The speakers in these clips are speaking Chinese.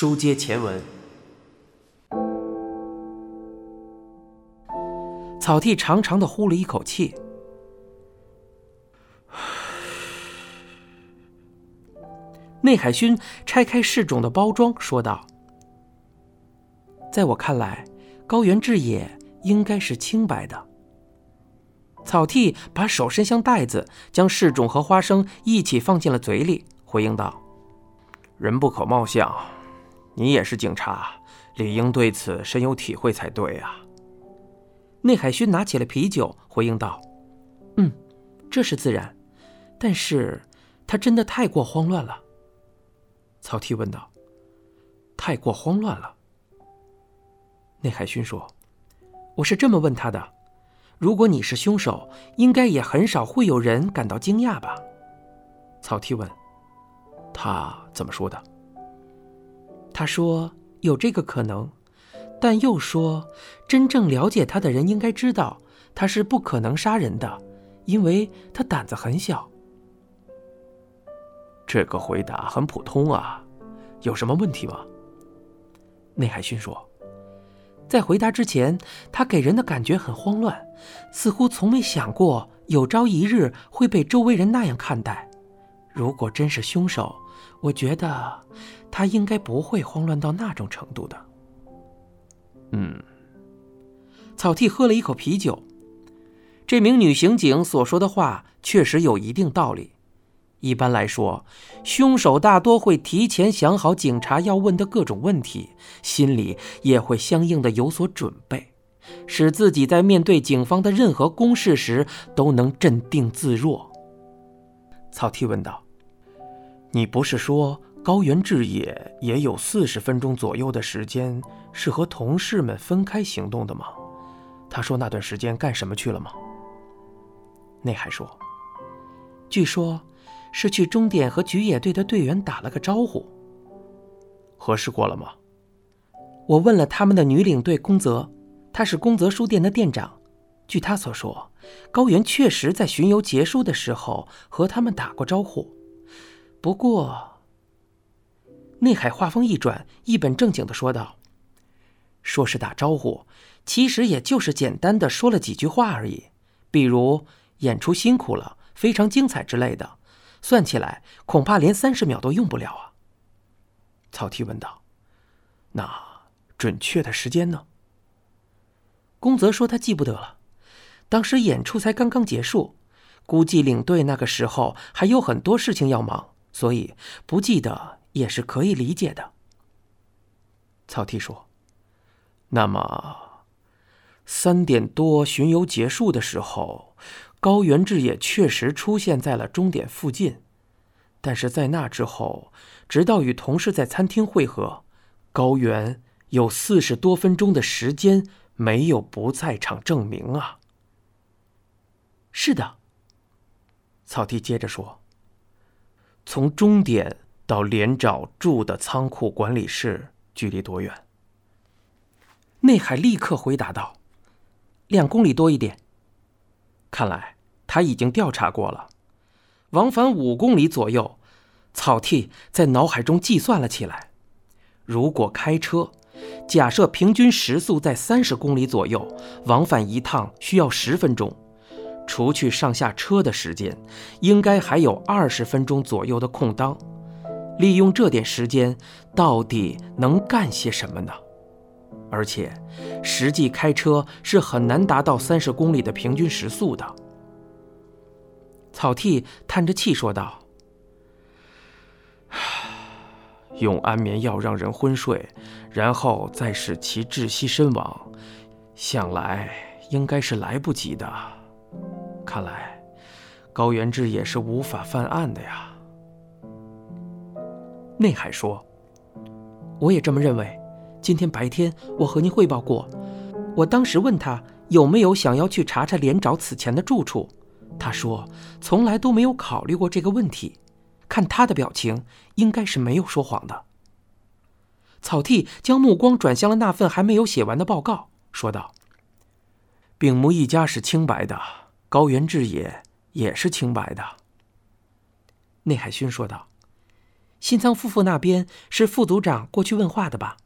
书接前文，草剃长长的呼了一口气。内海勋拆开试种的包装，说道：“在我看来，高原志野应该是清白的。”草剃把手伸向袋子，将试种和花生一起放进了嘴里，回应道：“人不可貌相，你也是警察，理应对此深有体会才对啊。”内海勋拿起了啤酒，回应道：“嗯，这是自然，但是他真的太过慌乱了。”曹丕问道：“太过慌乱了？”内海勋说：“我是这么问他的。如果你是凶手，应该也很少会有人感到惊讶吧？”曹丕问：“他怎么说的？”他说：“有这个可能，但又说，真正了解他的人应该知道，他是不可能杀人的，因为他胆子很小。”这个回答很普通啊，有什么问题吗？内海勋说，在回答之前，他给人的感觉很慌乱，似乎从没想过有朝一日会被周围人那样看待。如果真是凶手，我觉得他应该不会慌乱到那种程度的。嗯，草剃喝了一口啤酒，这名女刑警所说的话确实有一定道理。一般来说，凶手大多会提前想好警察要问的各种问题，心里也会相应的有所准备，使自己在面对警方的任何攻势时都能镇定自若。草剃问道：“你不是说高原志野也有四十分钟左右的时间是和同事们分开行动的吗？他说那段时间干什么去了吗？”内海说：“据说。”是去终点和菊野队的队员打了个招呼。核实过了吗？我问了他们的女领队宫泽，她是宫泽书店的店长。据她所说，高原确实在巡游结束的时候和他们打过招呼。不过，内海话锋一转，一本正经的说道：“说是打招呼，其实也就是简单的说了几句话而已，比如演出辛苦了，非常精彩之类的。”算起来，恐怕连三十秒都用不了啊。曹丕问道：“那准确的时间呢？”宫泽说他记不得了，当时演出才刚刚结束，估计领队那个时候还有很多事情要忙，所以不记得也是可以理解的。曹丕说：“那么，三点多巡游结束的时候。”高原志也确实出现在了终点附近，但是在那之后，直到与同事在餐厅会合，高原有四十多分钟的时间没有不在场证明啊。是的，草地接着说：“从终点到连长住的仓库管理室距离多远？”内海立刻回答道：“两公里多一点。”看来他已经调查过了，往返五公里左右。草剃在脑海中计算了起来：如果开车，假设平均时速在三十公里左右，往返一趟需要十分钟，除去上下车的时间，应该还有二十分钟左右的空档。利用这点时间，到底能干些什么呢？而且，实际开车是很难达到三十公里的平均时速的。草剃叹着气说道：“ 用安眠药让人昏睡，然后再使其窒息身亡，想来应该是来不及的。看来，高原志也是无法犯案的呀。”内海说：“我也这么认为。”今天白天我和您汇报过，我当时问他有没有想要去查查连长此前的住处，他说从来都没有考虑过这个问题。看他的表情，应该是没有说谎的。草剃将目光转向了那份还没有写完的报告，说道：“丙木一家是清白的，高原志也也是清白的。”内海勋说道：“新仓夫妇那边是副组长过去问话的吧？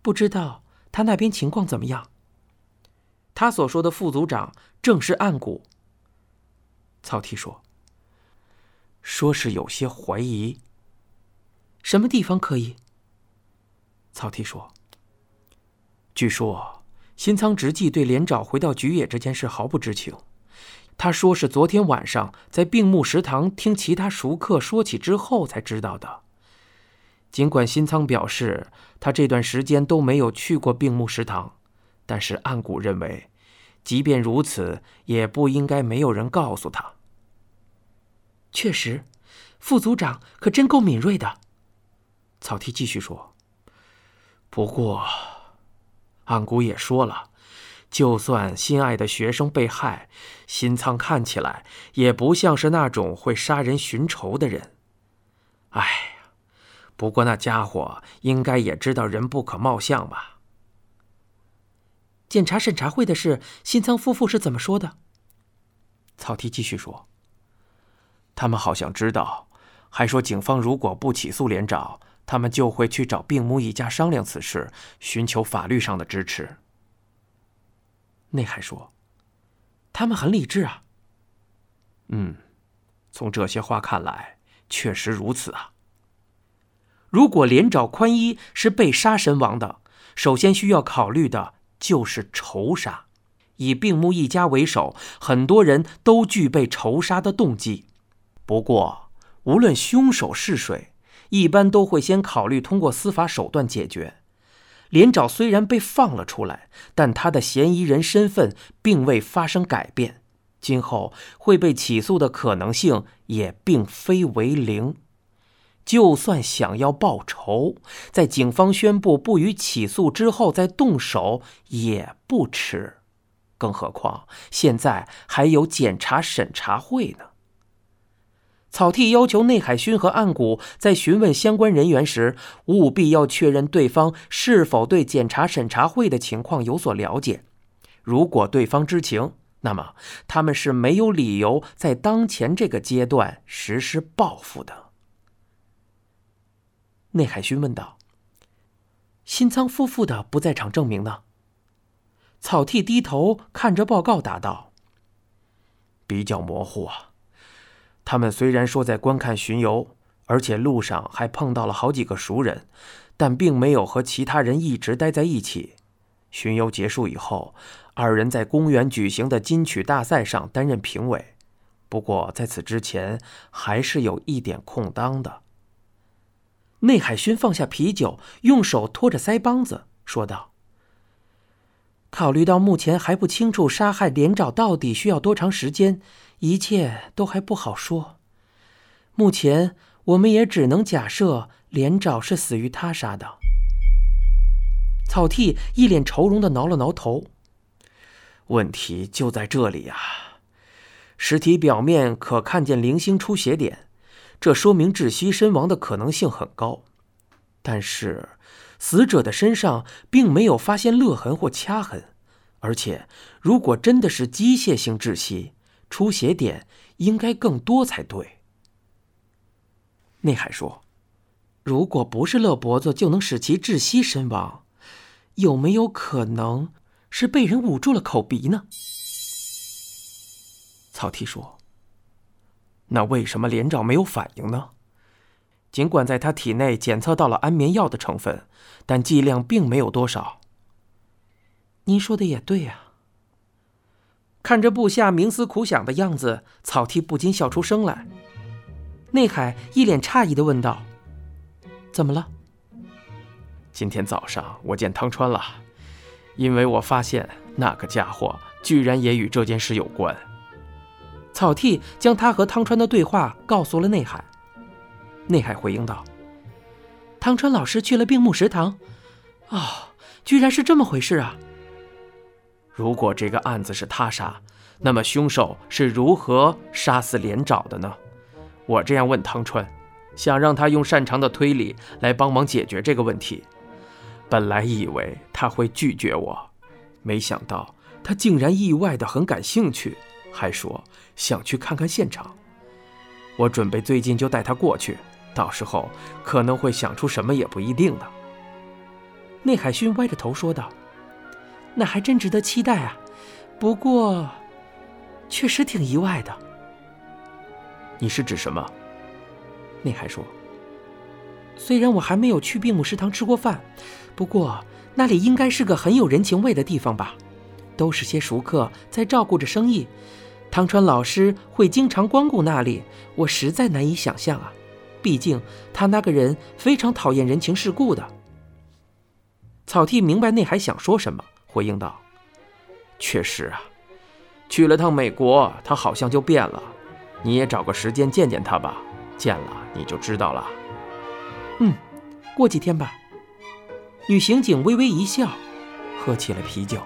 不知道他那边情况怎么样？他所说的副组长正是岸谷。草剃说：“说是有些怀疑。什么地方可以？”草剃说：“据说新仓直纪对连长回到菊野这件事毫不知情。他说是昨天晚上在病木食堂听其他熟客说起之后才知道的。尽管新仓表示他这段时间都没有去过病木食堂。”但是岸谷认为，即便如此，也不应该没有人告诉他。确实，副组长可真够敏锐的。草剃继续说：“不过，岸谷也说了，就算心爱的学生被害，新仓看起来也不像是那种会杀人寻仇的人。哎呀，不过那家伙应该也知道人不可貌相吧。”检查审查会的事，新仓夫妇是怎么说的？草剃继续说：“他们好像知道，还说警方如果不起诉连长，他们就会去找病木一家商量此事，寻求法律上的支持。”内海说：“他们很理智啊。”嗯，从这些话看来，确实如此啊。如果连找宽一是被杀身亡的，首先需要考虑的。就是仇杀，以病木一家为首，很多人都具备仇杀的动机。不过，无论凶手是谁，一般都会先考虑通过司法手段解决。连长虽然被放了出来，但他的嫌疑人身份并未发生改变，今后会被起诉的可能性也并非为零。就算想要报仇，在警方宣布不予起诉之后再动手也不迟。更何况现在还有检查审查会呢。草剃要求内海勋和岸谷在询问相关人员时，务必要确认对方是否对检查审查会的情况有所了解。如果对方知情，那么他们是没有理由在当前这个阶段实施报复的。内海勋问道：“新仓夫妇的不在场证明呢？”草剃低头看着报告，答道：“比较模糊啊。他们虽然说在观看巡游，而且路上还碰到了好几个熟人，但并没有和其他人一直待在一起。巡游结束以后，二人在公园举行的金曲大赛上担任评委。不过在此之前，还是有一点空当的。”内海勋放下啤酒，用手托着腮帮子，说道：“考虑到目前还不清楚杀害连长到底需要多长时间，一切都还不好说。目前我们也只能假设连长是死于他杀的。”草剃一脸愁容的挠了挠头。问题就在这里呀，尸体表面可看见零星出血点。这说明窒息身亡的可能性很高，但是死者的身上并没有发现勒痕或掐痕，而且如果真的是机械性窒息，出血点应该更多才对。内海说：“如果不是勒脖子就能使其窒息身亡，有没有可能是被人捂住了口鼻呢？”草剃说。那为什么连长没有反应呢？尽管在他体内检测到了安眠药的成分，但剂量并没有多少。您说的也对呀。看着部下冥思苦想的样子，草剃不禁笑出声来。内海一脸诧异的问道：“怎么了？”今天早上我见汤川了，因为我发现那个家伙居然也与这件事有关。草剃将他和汤川的对话告诉了内海。内海回应道：“汤川老师去了病木食堂，哦，居然是这么回事啊！如果这个案子是他杀，那么凶手是如何杀死连长的呢？我这样问汤川，想让他用擅长的推理来帮忙解决这个问题。本来以为他会拒绝我，没想到他竟然意外的很感兴趣。”还说想去看看现场，我准备最近就带他过去，到时候可能会想出什么也不一定的。内海勋歪着头说道：“那还真值得期待啊，不过，确实挺意外的。”你是指什么？内海说：“虽然我还没有去病木食堂吃过饭，不过那里应该是个很有人情味的地方吧？都是些熟客在照顾着生意。汤川老师会经常光顾那里，我实在难以想象啊。毕竟他那个人非常讨厌人情世故的。”草剃明白内海想说什么，回应道：“确实啊，去了趟美国，他好像就变了。你也找个时间见见他吧，见了你就知道了。”“嗯，过几天吧。”女刑警微微一笑，喝起了啤酒。